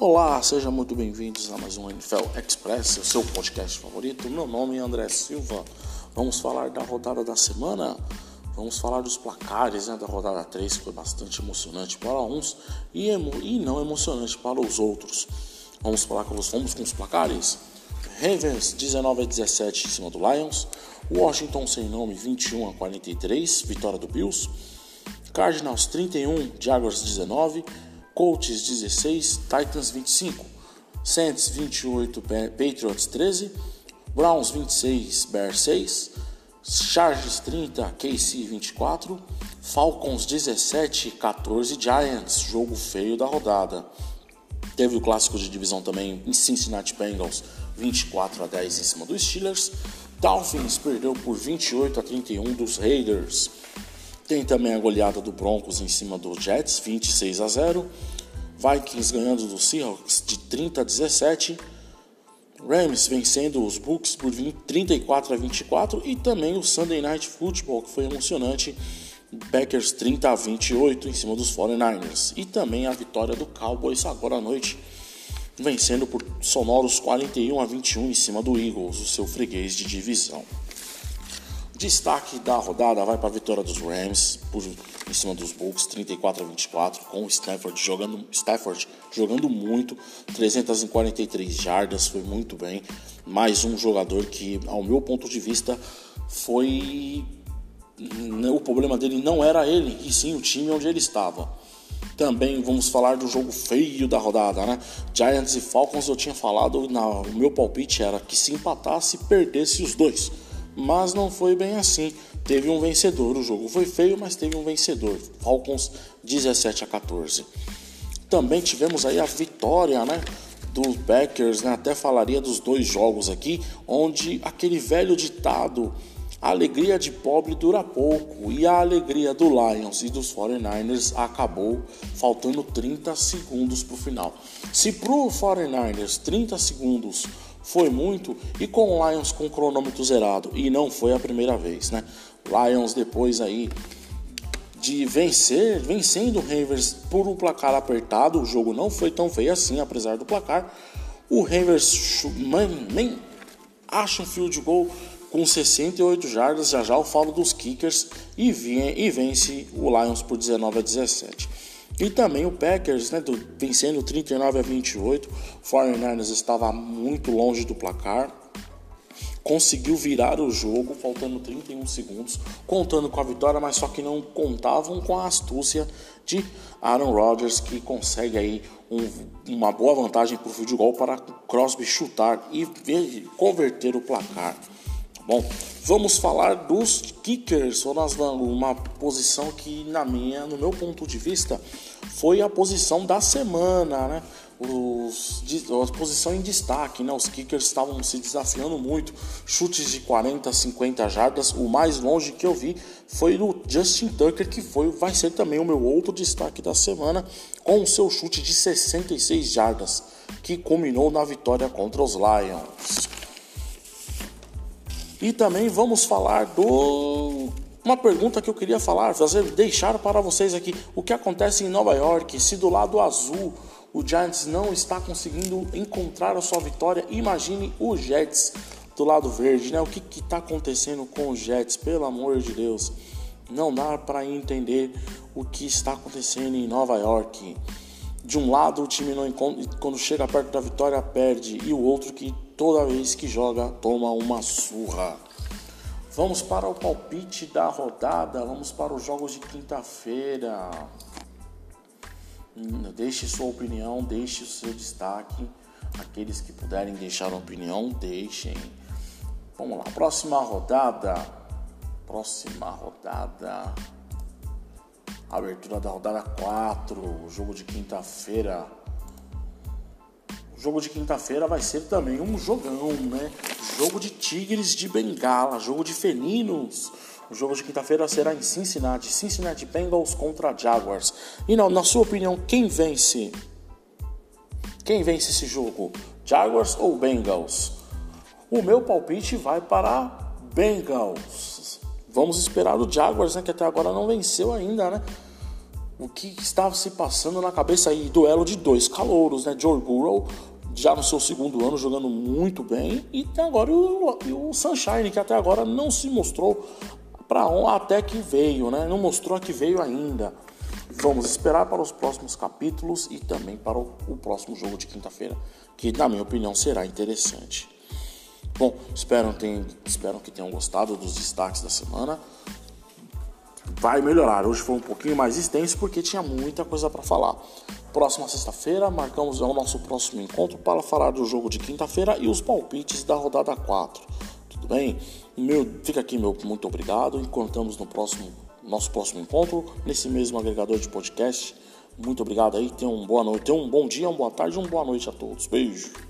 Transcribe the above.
Olá, sejam muito bem-vindos a mais um NFL Express, o seu podcast favorito. Meu nome é André Silva. Vamos falar da rodada da semana. Vamos falar dos placares né, da rodada 3, que foi bastante emocionante para uns e, e não emocionante para os outros. Vamos falar com os, vamos com os placares. Ravens 19 a 17 em cima do Lions. Washington sem nome 21 a 43, vitória do Bills. Cardinals 31, Jaguars 19. Colts 16, Titans 25, Saints 28, Patriots 13, Browns 26, Bears 6, Chargers 30, KC 24, Falcons 17, 14 Giants, jogo feio da rodada. Teve o clássico de divisão também em Cincinnati Bengals, 24 a 10 em cima dos Steelers. Dolphins perdeu por 28 a 31 dos Raiders. Tem também a goleada do Broncos em cima do Jets, 26 a 0. Vikings ganhando do Seahawks de 30 a 17. Rams vencendo os Bucks por 20, 34 a 24 e também o Sunday Night Football que foi emocionante. Packers 30 a 28 em cima dos 49ers e também a vitória do Cowboys agora à noite vencendo por sonoros 41 a 21 em cima do Eagles, o seu freguês de divisão. Destaque da rodada vai para a vitória dos Rams por, em cima dos Bucks, 34 a 24, com o Stafford jogando, Stafford jogando muito, 343 jardas, foi muito bem. Mais um jogador que, ao meu ponto de vista, foi. O problema dele não era ele, e sim o time onde ele estava. Também vamos falar do jogo feio da rodada, né? Giants e Falcons eu tinha falado, na, o meu palpite era que se empatasse, perdesse os dois mas não foi bem assim. Teve um vencedor, o jogo foi feio, mas teve um vencedor. Falcons 17 a 14. Também tivemos aí a vitória, né? Dos Packers, né? até falaria dos dois jogos aqui, onde aquele velho ditado, a alegria de pobre dura pouco, e a alegria do Lions e dos 49ers acabou faltando 30 segundos para o final. Se pro 49ers 30 segundos foi muito e com o Lions com o cronômetro zerado e não foi a primeira vez, né? Lions depois aí de vencer, vencendo o Ravens por um placar apertado, o jogo não foi tão feio assim, apesar do placar. O Ravens nem acha um field goal com 68 jardas, já já eu falo dos kickers e, e vence o Lions por 19 a 17. E também o Packers, né, do, vencendo 39 a 28. O 49ers estava muito longe do placar. Conseguiu virar o jogo, faltando 31 segundos, contando com a vitória, mas só que não contavam com a astúcia de Aaron Rodgers, que consegue aí um, uma boa vantagem para o field goal para Crosby chutar e ver, converter o placar. Bom, vamos falar dos kickers, uma posição que na minha, no meu ponto de vista, foi a posição da semana, né? Os, a posição em destaque, né? Os kickers estavam se desafiando muito, chutes de 40, 50 jardas. O mais longe que eu vi foi do Justin Tucker, que foi, vai ser também o meu outro destaque da semana, com o seu chute de 66 jardas, que culminou na vitória contra os Lions. E também vamos falar do uma pergunta que eu queria falar, fazer, deixar para vocês aqui o que acontece em Nova York, se do lado azul o Giants não está conseguindo encontrar a sua vitória, imagine o Jets do lado verde, né? O que está acontecendo com os Jets, pelo amor de Deus? Não dá para entender o que está acontecendo em Nova York. De um lado o time não quando chega perto da vitória perde e o outro que toda vez que joga toma uma surra. Vamos para o palpite da rodada, vamos para os jogos de quinta-feira. Hum, deixe sua opinião, deixe o seu destaque. Aqueles que puderem deixar opinião, deixem. Vamos lá, próxima rodada. Próxima rodada. Abertura da rodada 4, jogo de quinta-feira. O jogo de quinta-feira vai ser também um jogão, né? Jogo de Tigres de Bengala, jogo de felinos. O jogo de quinta-feira será em Cincinnati, Cincinnati Bengals contra Jaguars. E não, na sua opinião, quem vence? Quem vence esse jogo? Jaguars ou Bengals? O meu palpite vai para Bengals. Vamos esperar o Jaguars, né, que até agora não venceu ainda, né? O que estava se passando na cabeça aí, duelo de dois calouros, né? Joe Burrow já no seu segundo ano jogando muito bem e agora o, o Sunshine que até agora não se mostrou para até que veio, né? Não mostrou que veio ainda. Vamos esperar para os próximos capítulos e também para o, o próximo jogo de quinta-feira, que na minha opinião será interessante. Bom, espero, tem, espero que tenham gostado dos destaques da semana vai melhorar. Hoje foi um pouquinho mais extenso porque tinha muita coisa para falar. Próxima sexta-feira, marcamos o nosso próximo encontro para falar do jogo de quinta-feira e os palpites da rodada 4. Tudo bem? Meu, fica aqui meu muito obrigado. Encontramos no próximo nosso próximo encontro nesse mesmo agregador de podcast. Muito obrigado aí. Tenham uma boa noite, tenham um bom dia, uma boa tarde, uma boa noite a todos. Beijo.